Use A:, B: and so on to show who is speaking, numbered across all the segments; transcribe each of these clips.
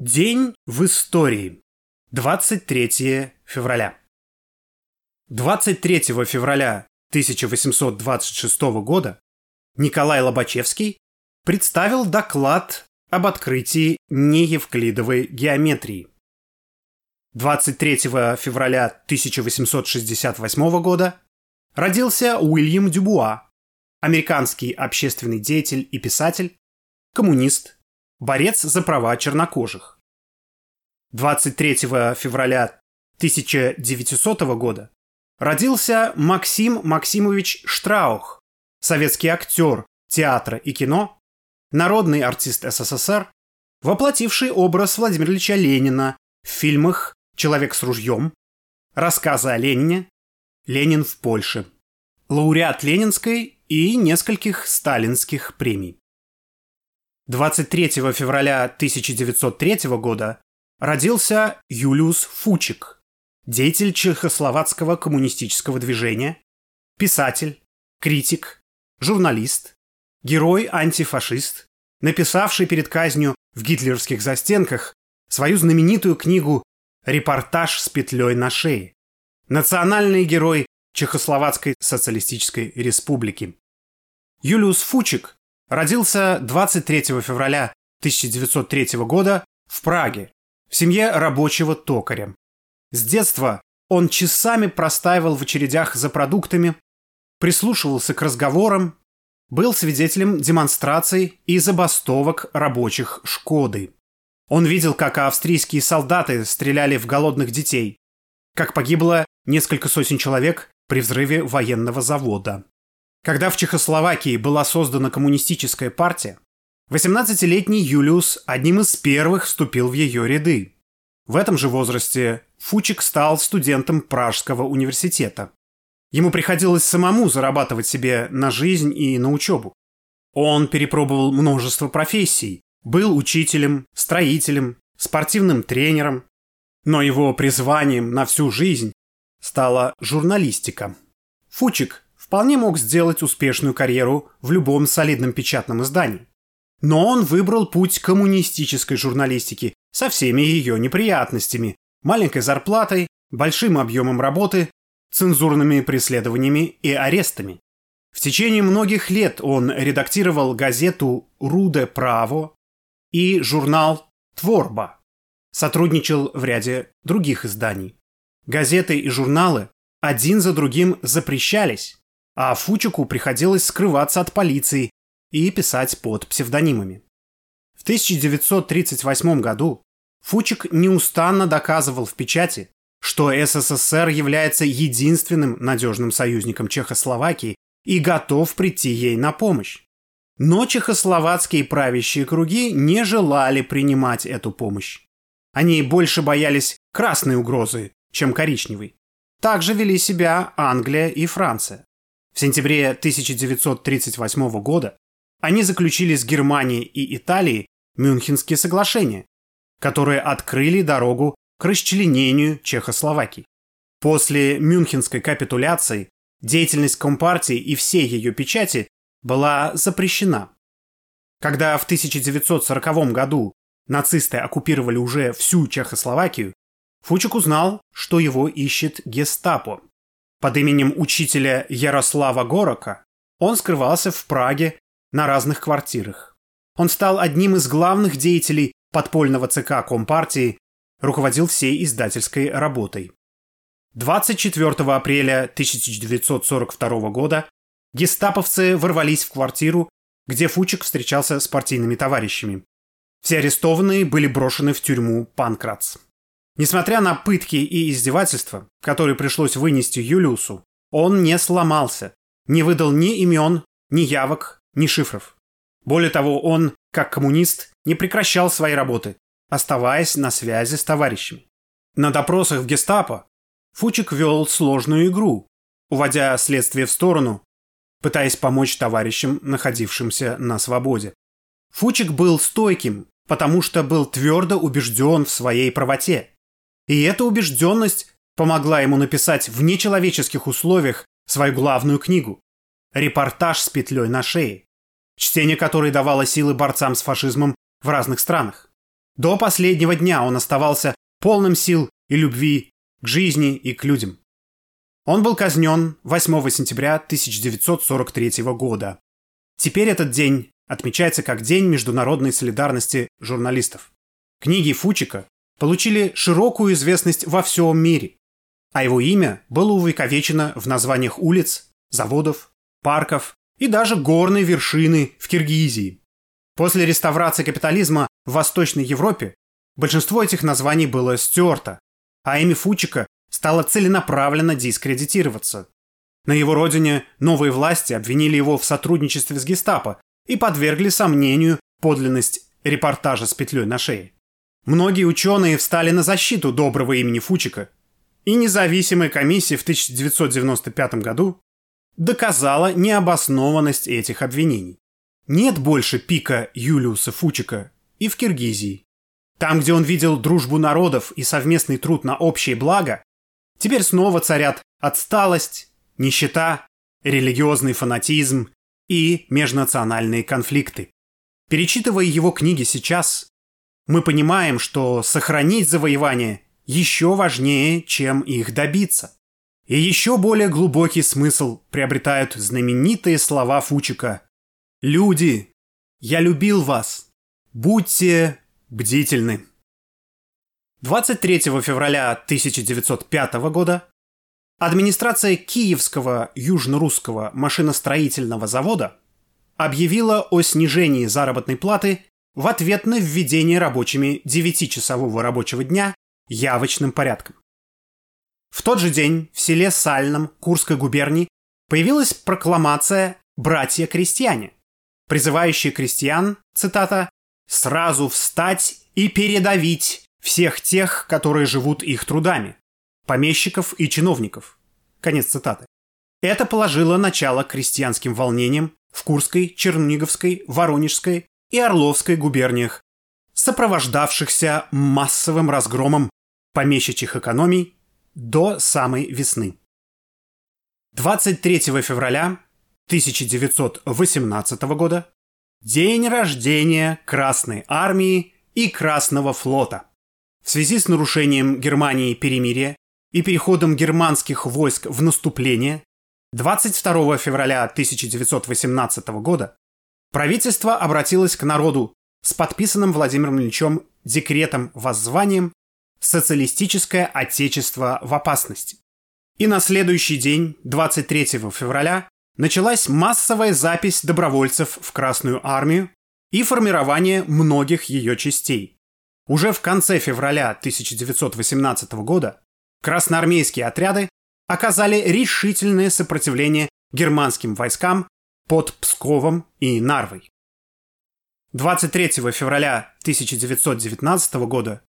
A: День в истории. 23 февраля. 23 февраля 1826 года Николай Лобачевский представил доклад об открытии неевклидовой геометрии. 23 февраля 1868 года родился Уильям Дюбуа, американский общественный деятель и писатель, коммунист, борец за права чернокожих. 23 февраля 1900 года родился Максим Максимович Штраух, советский актер театра и кино, народный артист СССР, воплотивший образ Владимира Ильича Ленина в фильмах «Человек с ружьем», «Рассказы о Ленине», «Ленин в Польше», лауреат Ленинской и нескольких сталинских премий. 23 февраля 1903 года родился Юлиус Фучик, деятель чехословацкого коммунистического движения, писатель, критик, журналист, герой-антифашист, написавший перед казнью в гитлеровских застенках свою знаменитую книгу «Репортаж с петлей на шее», национальный герой Чехословацкой социалистической республики. Юлиус Фучик Родился 23 февраля 1903 года в Праге, в семье рабочего токаря. С детства он часами простаивал в очередях за продуктами, прислушивался к разговорам, был свидетелем демонстраций и забастовок рабочих «Шкоды». Он видел, как австрийские солдаты стреляли в голодных детей, как погибло несколько сотен человек при взрыве военного завода. Когда в Чехословакии была создана коммунистическая партия, 18-летний Юлиус одним из первых вступил в ее ряды. В этом же возрасте Фучик стал студентом Пражского университета. Ему приходилось самому зарабатывать себе на жизнь и на учебу. Он перепробовал множество профессий, был учителем, строителем, спортивным тренером, но его призванием на всю жизнь стала журналистика. Фучик вполне мог сделать успешную карьеру в любом солидном печатном издании. Но он выбрал путь коммунистической журналистики со всеми ее неприятностями, маленькой зарплатой, большим объемом работы, цензурными преследованиями и арестами. В течение многих лет он редактировал газету «Руде право» и журнал «Творба». Сотрудничал в ряде других изданий. Газеты и журналы один за другим запрещались, а Фучику приходилось скрываться от полиции и писать под псевдонимами. В 1938 году Фучик неустанно доказывал в печати, что СССР является единственным надежным союзником Чехословакии и готов прийти ей на помощь. Но чехословацкие правящие круги не желали принимать эту помощь. Они больше боялись красной угрозы, чем коричневой. Так же вели себя Англия и Франция. В сентябре 1938 года они заключили с Германией и Италией Мюнхенские соглашения, которые открыли дорогу к расчленению Чехословакии. После Мюнхенской капитуляции деятельность Компартии и всей ее печати была запрещена. Когда в 1940 году нацисты оккупировали уже всю Чехословакию, Фучик узнал, что его ищет гестапо. Под именем учителя Ярослава Горока он скрывался в Праге на разных квартирах. Он стал одним из главных деятелей подпольного ЦК Компартии, руководил всей издательской работой. 24 апреля 1942 года гестаповцы ворвались в квартиру, где Фучик встречался с партийными товарищами. Все арестованные были брошены в тюрьму Панкратс. Несмотря на пытки и издевательства, которые пришлось вынести Юлиусу, он не сломался, не выдал ни имен, ни явок, ни шифров. Более того, он, как коммунист, не прекращал своей работы, оставаясь на связи с товарищами. На допросах в гестапо Фучик вел сложную игру, уводя следствие в сторону, пытаясь помочь товарищам, находившимся на свободе. Фучик был стойким, потому что был твердо убежден в своей правоте. И эта убежденность помогла ему написать в нечеловеческих условиях свою главную книгу «Репортаж с петлей на шее», чтение которой давало силы борцам с фашизмом в разных странах. До последнего дня он оставался полным сил и любви к жизни и к людям. Он был казнен 8 сентября 1943 года. Теперь этот день отмечается как День международной солидарности журналистов. Книги Фучика получили широкую известность во всем мире, а его имя было увековечено в названиях улиц, заводов, парков и даже горной вершины в Киргизии. После реставрации капитализма в Восточной Европе большинство этих названий было стерто, а имя Фучика стало целенаправленно дискредитироваться. На его родине новые власти обвинили его в сотрудничестве с гестапо и подвергли сомнению подлинность репортажа с петлей на шее. Многие ученые встали на защиту доброго имени Фучика, и независимая комиссия в 1995 году доказала необоснованность этих обвинений. Нет больше пика Юлиуса Фучика и в Киргизии. Там, где он видел дружбу народов и совместный труд на общее благо, теперь снова царят отсталость, нищета, религиозный фанатизм и межнациональные конфликты. Перечитывая его книги сейчас, мы понимаем, что сохранить завоевание еще важнее, чем их добиться. И еще более глубокий смысл приобретают знаменитые слова Фучика. «Люди, я любил вас. Будьте бдительны». 23 февраля 1905 года администрация Киевского южно-русского машиностроительного завода объявила о снижении заработной платы в ответ на введение рабочими 9-часового рабочего дня явочным порядком. В тот же день в селе Сальном Курской губернии появилась прокламация «Братья-крестьяне», призывающая крестьян, цитата, «сразу встать и передавить всех тех, которые живут их трудами, помещиков и чиновников». Конец цитаты. Это положило начало крестьянским волнениям в Курской, Черниговской, Воронежской и Орловской губерниях, сопровождавшихся массовым разгромом помещичьих экономий до самой весны. 23 февраля 1918 года день рождения Красной Армии и Красного флота. В связи с нарушением Германии перемирия и переходом германских войск в наступление 22 февраля 1918 года правительство обратилось к народу с подписанным Владимиром Ильичем декретом воззванием «Социалистическое отечество в опасности». И на следующий день, 23 февраля, началась массовая запись добровольцев в Красную армию и формирование многих ее частей. Уже в конце февраля 1918 года красноармейские отряды оказали решительное сопротивление германским войскам под Псковом и Нарвой. 23 февраля 1919 года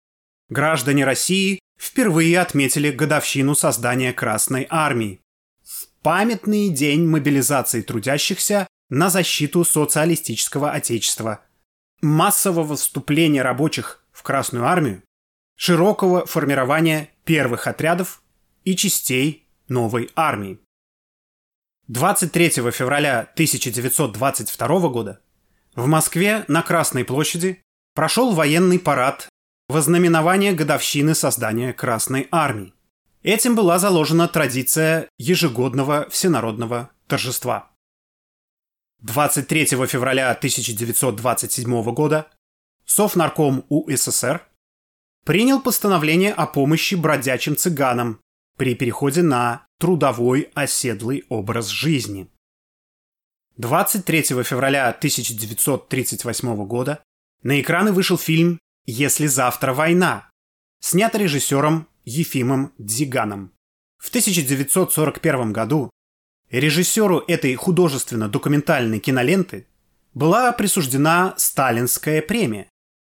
A: граждане России впервые отметили годовщину создания Красной Армии. В памятный день мобилизации трудящихся на защиту социалистического отечества, массового вступления рабочих в Красную Армию, широкого формирования первых отрядов и частей новой армии. 23 февраля 1922 года в Москве на Красной площади прошел военный парад во знаменование годовщины создания Красной Армии. Этим была заложена традиция ежегодного всенародного торжества. 23 февраля 1927 года Совнарком УССР принял постановление о помощи бродячим цыганам при переходе на трудовой оседлый образ жизни. 23 февраля 1938 года на экраны вышел фильм «Если завтра война», снят режиссером Ефимом Дзиганом. В 1941 году режиссеру этой художественно-документальной киноленты была присуждена Сталинская премия.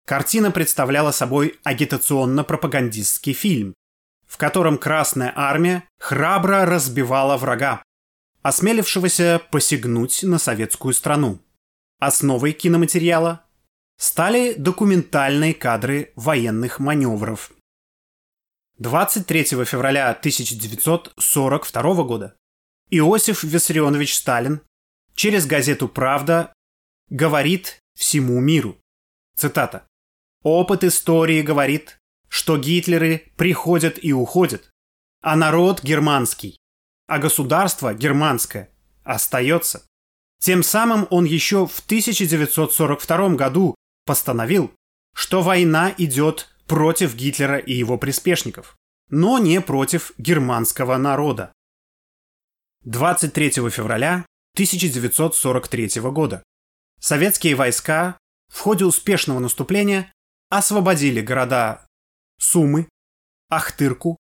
A: Картина представляла собой агитационно-пропагандистский фильм, в котором Красная Армия храбро разбивала врага, осмелившегося посягнуть на советскую страну. Основой киноматериала стали документальные кадры военных маневров. 23 февраля 1942 года Иосиф Виссарионович Сталин через газету «Правда» говорит всему миру. Цитата. Опыт истории говорит, что Гитлеры приходят и уходят, а народ германский, а государство германское остается. Тем самым он еще в 1942 году постановил, что война идет против Гитлера и его приспешников, но не против германского народа. 23 февраля 1943 года советские войска в ходе успешного наступления освободили города Сумы, Ахтырку,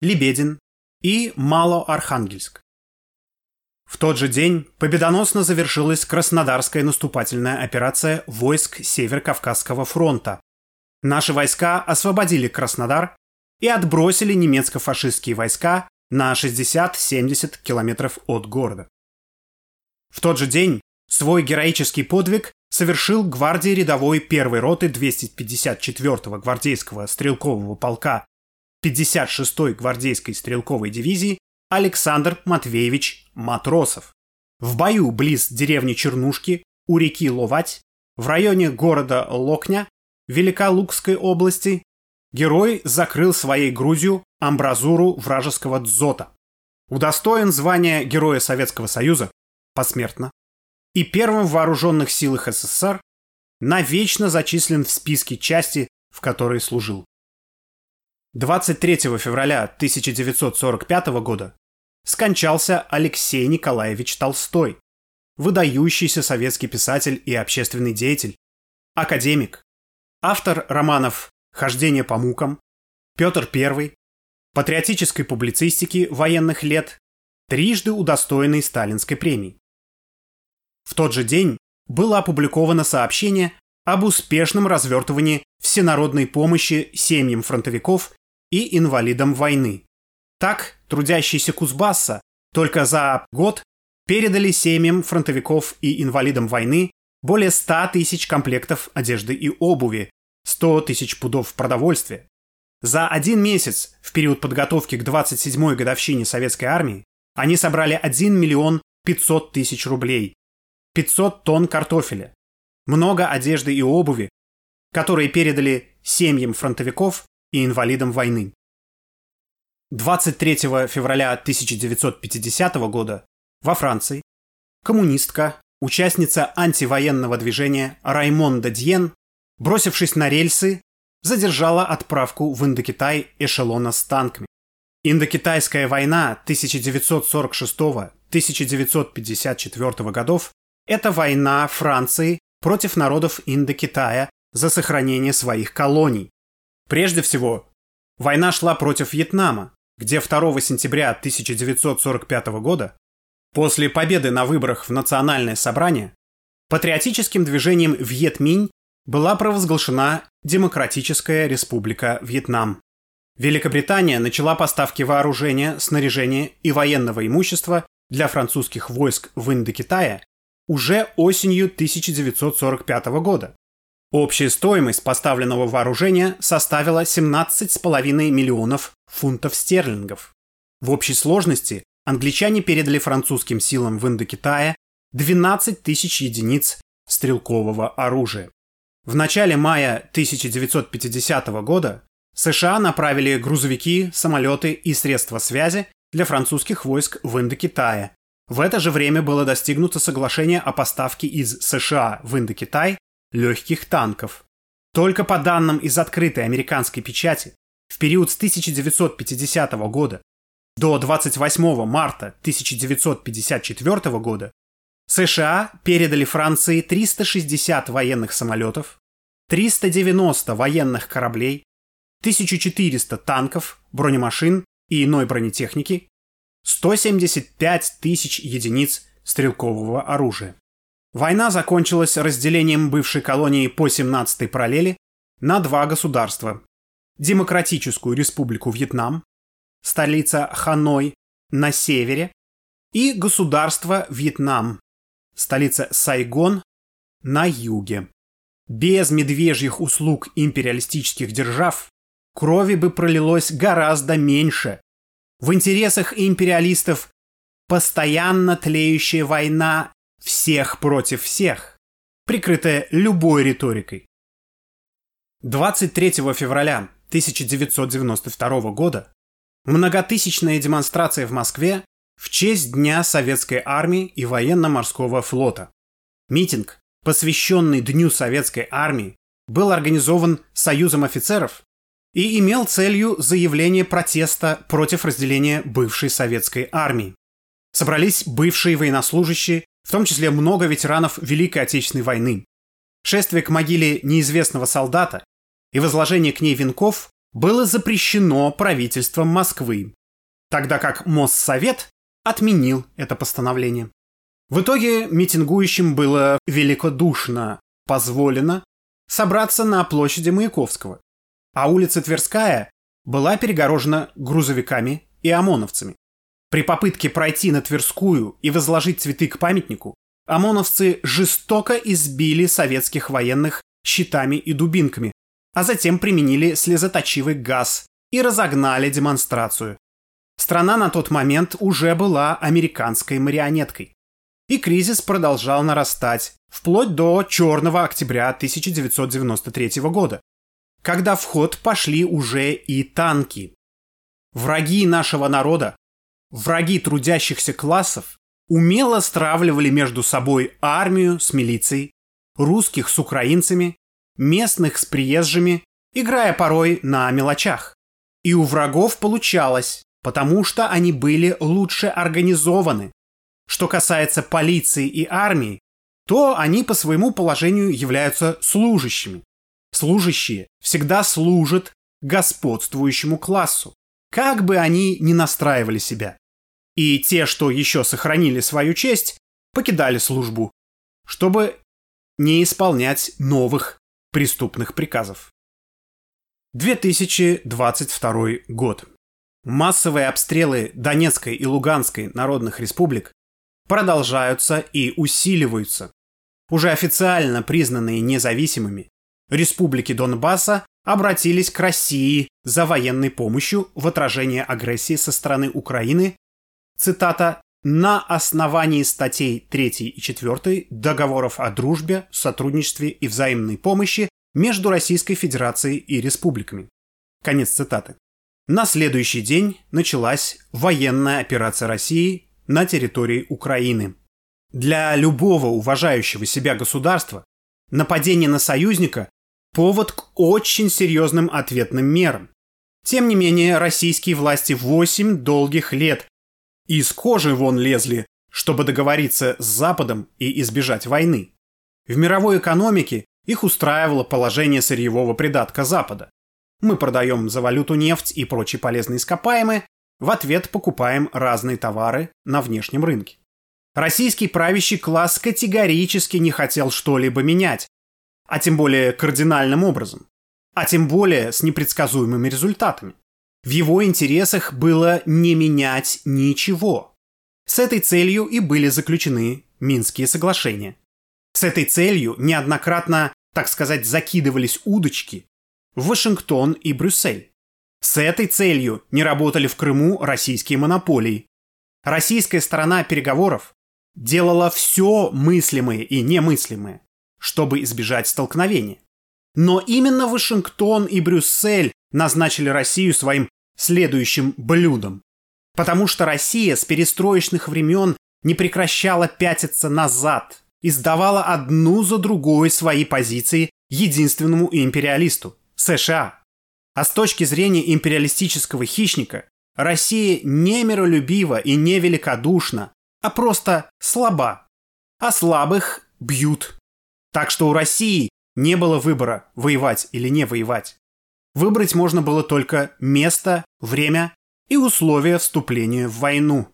A: Лебедин и Малоархангельск. В тот же день победоносно завершилась Краснодарская наступательная операция войск Северо-Кавказского фронта. Наши войска освободили Краснодар и отбросили немецко-фашистские войска на 60-70 километров от города. В тот же день свой героический подвиг совершил гвардии рядовой первой роты 254-го гвардейского стрелкового полка 56-й гвардейской стрелковой дивизии Александр Матвеевич Матросов. В бою близ деревни Чернушки у реки Ловать в районе города Локня Великолукской области герой закрыл своей грудью амбразуру вражеского дзота. Удостоен звания Героя Советского Союза посмертно и первым в вооруженных силах СССР навечно зачислен в списке части, в которой служил. 23 февраля 1945 года скончался Алексей Николаевич Толстой, выдающийся советский писатель и общественный деятель, академик, автор романов «Хождение по мукам», «Петр I», патриотической публицистики военных лет, трижды удостоенный Сталинской премии. В тот же день было опубликовано сообщение об успешном развертывании всенародной помощи семьям фронтовиков и инвалидам войны. Так, трудящиеся Кузбасса только за год передали семьям фронтовиков и инвалидам войны более 100 тысяч комплектов одежды и обуви, 100 тысяч пудов продовольствия. За один месяц в период подготовки к 27-й годовщине Советской армии они собрали 1 миллион 500 тысяч рублей, 500 тонн картофеля, много одежды и обуви, которые передали семьям фронтовиков и инвалидам войны. 23 февраля 1950 года во Франции коммунистка, участница антивоенного движения Раймонда Дьен, бросившись на рельсы, задержала отправку в Индокитай эшелона с танками. Индокитайская война 1946-1954 годов – это война Франции против народов Индокитая за сохранение своих колоний. Прежде всего, война шла против Вьетнама, где 2 сентября 1945 года, после победы на выборах в Национальное собрание, патриотическим движением Вьет-Минь была провозглашена Демократическая Республика Вьетнам. Великобритания начала поставки вооружения, снаряжения и военного имущества для французских войск в Индокитае уже осенью 1945 года. Общая стоимость поставленного вооружения составила 17,5 миллионов фунтов стерлингов. В общей сложности англичане передали французским силам в Индокитае 12 тысяч единиц стрелкового оружия. В начале мая 1950 года США направили грузовики, самолеты и средства связи для французских войск в Индокитае. В это же время было достигнуто соглашение о поставке из США в Индокитай легких танков. Только по данным из открытой американской печати, в период с 1950 года до 28 марта 1954 года США передали Франции 360 военных самолетов, 390 военных кораблей, 1400 танков, бронемашин и иной бронетехники, 175 тысяч единиц стрелкового оружия. Война закончилась разделением бывшей колонии по 17-й параллели на два государства. Демократическую республику Вьетнам, столица Ханой на севере, и государство Вьетнам, столица Сайгон на юге. Без медвежьих услуг империалистических держав крови бы пролилось гораздо меньше. В интересах империалистов постоянно тлеющая война всех против всех, прикрытая любой риторикой. 23 февраля 1992 года многотысячная демонстрация в Москве в честь Дня Советской Армии и Военно-Морского Флота. Митинг, посвященный Дню Советской Армии, был организован Союзом офицеров и имел целью заявление протеста против разделения бывшей советской армии. Собрались бывшие военнослужащие, в том числе много ветеранов Великой Отечественной войны. Шествие к могиле неизвестного солдата и возложение к ней венков было запрещено правительством Москвы, тогда как Моссовет отменил это постановление. В итоге митингующим было великодушно позволено собраться на площади Маяковского, а улица Тверская была перегорожена грузовиками и ОМОНовцами. При попытке пройти на Тверскую и возложить цветы к памятнику, ОМОНовцы жестоко избили советских военных щитами и дубинками, а затем применили слезоточивый газ и разогнали демонстрацию. Страна на тот момент уже была американской марионеткой. И кризис продолжал нарастать, вплоть до черного октября 1993 года, когда в ход пошли уже и танки. Враги нашего народа, враги трудящихся классов умело стравливали между собой армию с милицией, русских с украинцами местных с приезжими, играя порой на мелочах. И у врагов получалось, потому что они были лучше организованы. Что касается полиции и армии, то они по своему положению являются служащими. Служащие всегда служат господствующему классу, как бы они ни настраивали себя. И те, что еще сохранили свою честь, покидали службу, чтобы не исполнять новых преступных приказов. 2022 год. Массовые обстрелы Донецкой и Луганской народных республик продолжаются и усиливаются. Уже официально признанные независимыми, республики Донбасса обратились к России за военной помощью в отражение агрессии со стороны Украины, цитата, на основании статей 3 и 4 договоров о дружбе, сотрудничестве и взаимной помощи между Российской Федерацией и республиками. Конец цитаты. На следующий день началась военная операция России на территории Украины. Для любого уважающего себя государства нападение на союзника – повод к очень серьезным ответным мерам. Тем не менее, российские власти 8 долгих лет из кожи вон лезли, чтобы договориться с Западом и избежать войны. В мировой экономике их устраивало положение сырьевого придатка Запада. Мы продаем за валюту нефть и прочие полезные ископаемые, в ответ покупаем разные товары на внешнем рынке. Российский правящий класс категорически не хотел что-либо менять, а тем более кардинальным образом, а тем более с непредсказуемыми результатами. В его интересах было не менять ничего. С этой целью и были заключены Минские соглашения. С этой целью неоднократно, так сказать, закидывались удочки в Вашингтон и Брюссель. С этой целью не работали в Крыму российские монополии. Российская сторона переговоров делала все мыслимое и немыслимое, чтобы избежать столкновения. Но именно Вашингтон и Брюссель назначили Россию своим следующим блюдом. Потому что Россия с перестроечных времен не прекращала пятиться назад и сдавала одну за другой свои позиции единственному империалисту – США. А с точки зрения империалистического хищника, Россия не миролюбива и не великодушна, а просто слаба. А слабых бьют. Так что у России не было выбора, воевать или не воевать. Выбрать можно было только место, время и условия вступления в войну.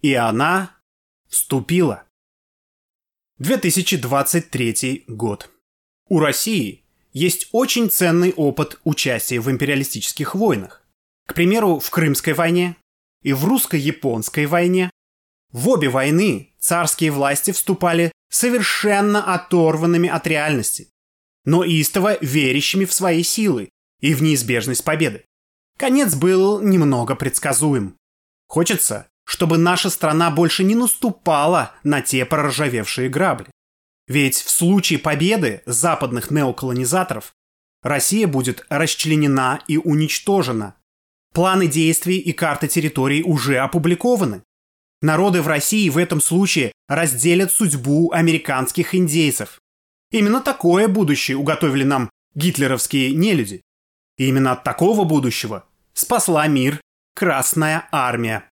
A: И она вступила. 2023 год. У России есть очень ценный опыт участия в империалистических войнах. К примеру, в Крымской войне и в русско-японской войне. В обе войны царские власти вступали совершенно оторванными от реальности, но истово верящими в свои силы и в неизбежность победы. Конец был немного предсказуем. Хочется, чтобы наша страна больше не наступала на те проржавевшие грабли. Ведь в случае победы западных неоколонизаторов Россия будет расчленена и уничтожена. Планы действий и карта территорий уже опубликованы. Народы в России в этом случае разделят судьбу американских индейцев. Именно такое будущее уготовили нам гитлеровские нелюди. И именно от такого будущего спасла мир Красная Армия.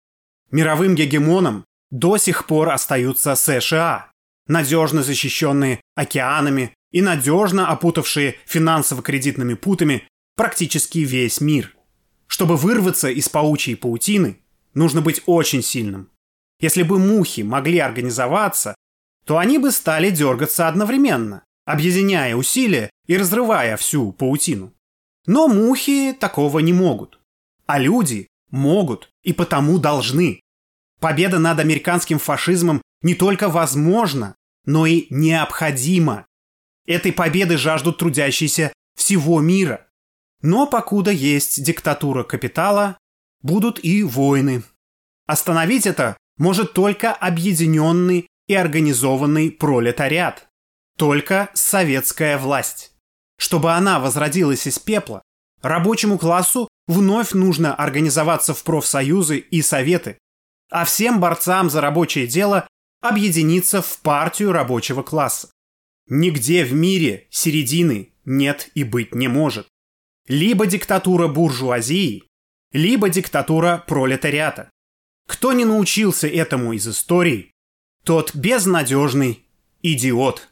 A: Мировым гегемоном до сих пор остаются США, надежно защищенные океанами и надежно опутавшие финансово-кредитными путами практически весь мир. Чтобы вырваться из паучьей паутины, нужно быть очень сильным. Если бы мухи могли организоваться, то они бы стали дергаться одновременно, объединяя усилия и разрывая всю паутину. Но мухи такого не могут. А люди могут и потому должны. Победа над американским фашизмом не только возможна, но и необходима. Этой победы жаждут трудящиеся всего мира. Но покуда есть диктатура капитала, будут и войны. Остановить это может только объединенный и организованный пролетариат. Только советская власть. Чтобы она возродилась из пепла, рабочему классу вновь нужно организоваться в профсоюзы и советы, а всем борцам за рабочее дело объединиться в партию рабочего класса. Нигде в мире середины нет и быть не может. Либо диктатура буржуазии, либо диктатура пролетариата. Кто не научился этому из истории, тот безнадежный идиот.